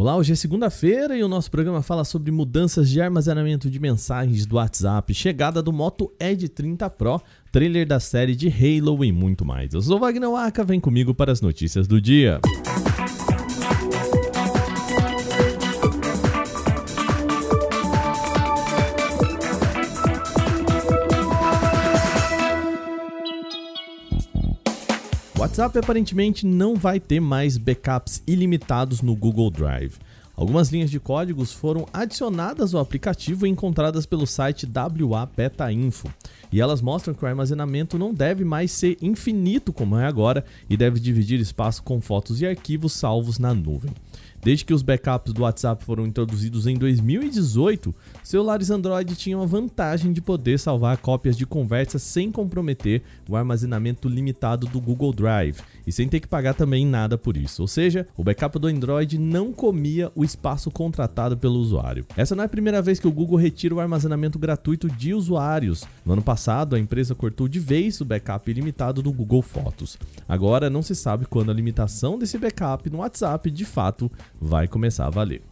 Olá, hoje é segunda-feira e o nosso programa fala sobre mudanças de armazenamento de mensagens do WhatsApp, chegada do Moto Edge 30 Pro, trailer da série de Halo e muito mais. Eu sou Wagner Waka, vem comigo para as notícias do dia. O WhatsApp aparentemente não vai ter mais backups ilimitados no Google Drive. Algumas linhas de códigos foram adicionadas ao aplicativo e encontradas pelo site WA Beta Info. E elas mostram que o armazenamento não deve mais ser infinito como é agora e deve dividir espaço com fotos e arquivos salvos na nuvem. Desde que os backups do WhatsApp foram introduzidos em 2018, celulares Android tinham a vantagem de poder salvar cópias de conversas sem comprometer o armazenamento limitado do Google Drive e sem ter que pagar também nada por isso. Ou seja, o backup do Android não comia o espaço contratado pelo usuário. Essa não é a primeira vez que o Google retira o armazenamento gratuito de usuários. No ano passado, a empresa cortou de vez o backup ilimitado do Google Fotos. Agora não se sabe quando a limitação desse backup no WhatsApp de fato vai começar a valer.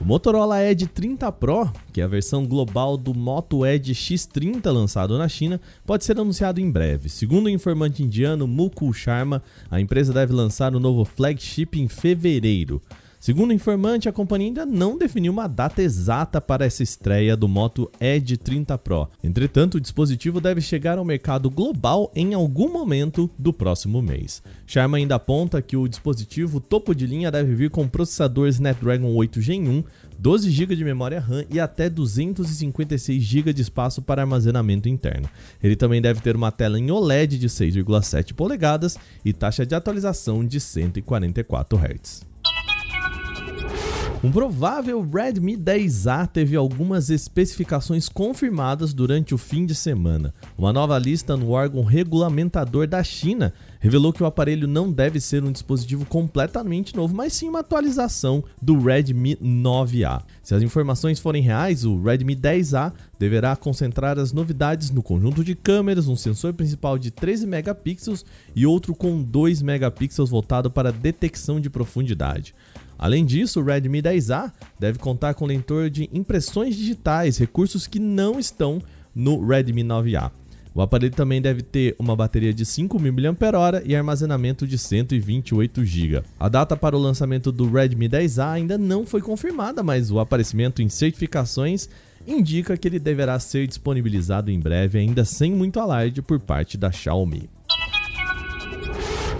O Motorola Edge 30 Pro, que é a versão global do Moto Edge X30 lançado na China, pode ser anunciado em breve. Segundo o informante indiano Mukul Sharma, a empresa deve lançar o novo flagship em fevereiro. Segundo o informante, a companhia ainda não definiu uma data exata para essa estreia do Moto Edge 30 Pro. Entretanto, o dispositivo deve chegar ao mercado global em algum momento do próximo mês. Sharma ainda aponta que o dispositivo topo de linha deve vir com processador Snapdragon 8 Gen 1, 12 GB de memória RAM e até 256 GB de espaço para armazenamento interno. Ele também deve ter uma tela em OLED de 6,7 polegadas e taxa de atualização de 144 Hz. Um provável Redmi 10A teve algumas especificações confirmadas durante o fim de semana. Uma nova lista no órgão regulamentador da China revelou que o aparelho não deve ser um dispositivo completamente novo, mas sim uma atualização do Redmi 9A. Se as informações forem reais, o Redmi 10A deverá concentrar as novidades no conjunto de câmeras, um sensor principal de 13 megapixels e outro com 2 megapixels voltado para detecção de profundidade. Além disso, o Redmi 10A deve contar com leitor de impressões digitais, recursos que não estão no Redmi 9A. O aparelho também deve ter uma bateria de 5.000 mAh e armazenamento de 128 GB. A data para o lançamento do Redmi 10A ainda não foi confirmada, mas o aparecimento em certificações indica que ele deverá ser disponibilizado em breve, ainda sem muito alarde por parte da Xiaomi.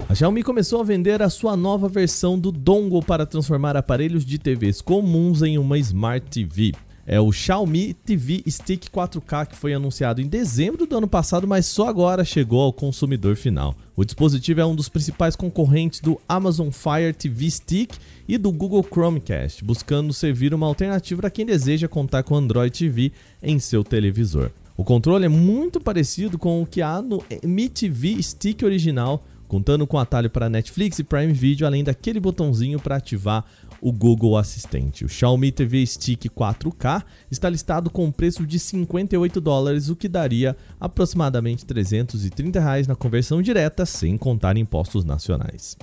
A Xiaomi começou a vender a sua nova versão do dongle para transformar aparelhos de TVs comuns em uma Smart TV. É o Xiaomi TV Stick 4K que foi anunciado em dezembro do ano passado, mas só agora chegou ao consumidor final. O dispositivo é um dos principais concorrentes do Amazon Fire TV Stick e do Google Chromecast, buscando servir uma alternativa para quem deseja contar com Android TV em seu televisor. O controle é muito parecido com o que há no Mi TV Stick original, contando com atalho para Netflix e Prime Video, além daquele botãozinho para ativar o Google Assistente. O Xiaomi TV Stick 4K está listado com um preço de 58 dólares, o que daria aproximadamente 330 reais na conversão direta, sem contar impostos nacionais.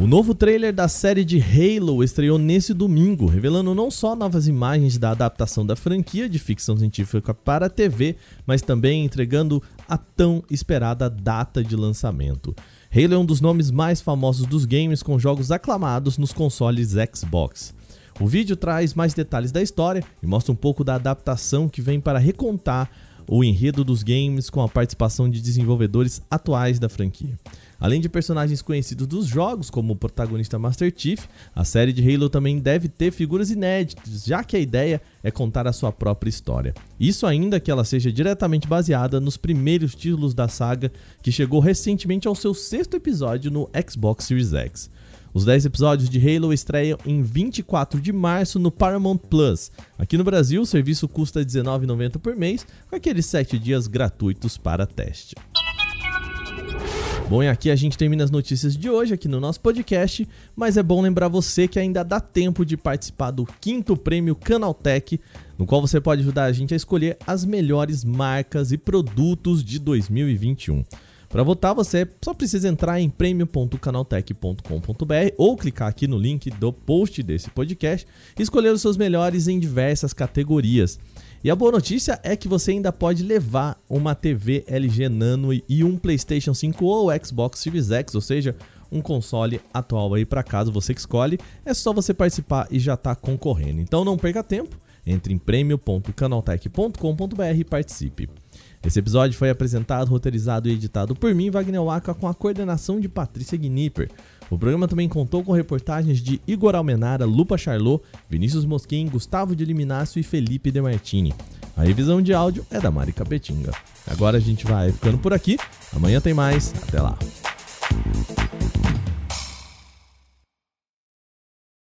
O novo trailer da série de Halo estreou nesse domingo, revelando não só novas imagens da adaptação da franquia de ficção científica para a TV, mas também entregando a tão esperada data de lançamento. Halo é um dos nomes mais famosos dos games com jogos aclamados nos consoles Xbox. O vídeo traz mais detalhes da história e mostra um pouco da adaptação que vem para recontar o enredo dos games com a participação de desenvolvedores atuais da franquia. Além de personagens conhecidos dos jogos, como o protagonista Master Chief, a série de Halo também deve ter figuras inéditas, já que a ideia é contar a sua própria história. Isso ainda que ela seja diretamente baseada nos primeiros títulos da saga, que chegou recentemente ao seu sexto episódio no Xbox Series X. Os 10 episódios de Halo estreiam em 24 de março no Paramount Plus. Aqui no Brasil, o serviço custa R$19,90 por mês, com aqueles 7 dias gratuitos para teste. Bom, e aqui a gente termina as notícias de hoje aqui no nosso podcast, mas é bom lembrar você que ainda dá tempo de participar do quinto prêmio Canaltech, no qual você pode ajudar a gente a escolher as melhores marcas e produtos de 2021. Para votar, você só precisa entrar em prêmio.canaltech.com.br ou clicar aqui no link do post desse podcast e escolher os seus melhores em diversas categorias. E a boa notícia é que você ainda pode levar uma TV LG Nano e um PlayStation 5 ou Xbox Series X, ou seja, um console atual aí para casa, você que escolhe. É só você participar e já tá concorrendo. Então não perca tempo, entre em prêmio.canaltech.com.br e participe. Esse episódio foi apresentado, roteirizado e editado por mim, Wagner Waka, com a coordenação de Patrícia Gnipper. O programa também contou com reportagens de Igor Almenara, Lupa Charlot, Vinícius Mosquim, Gustavo de Liminácio e Felipe De Martini. A revisão de áudio é da Mari Capetinga. Agora a gente vai ficando por aqui. Amanhã tem mais. Até lá.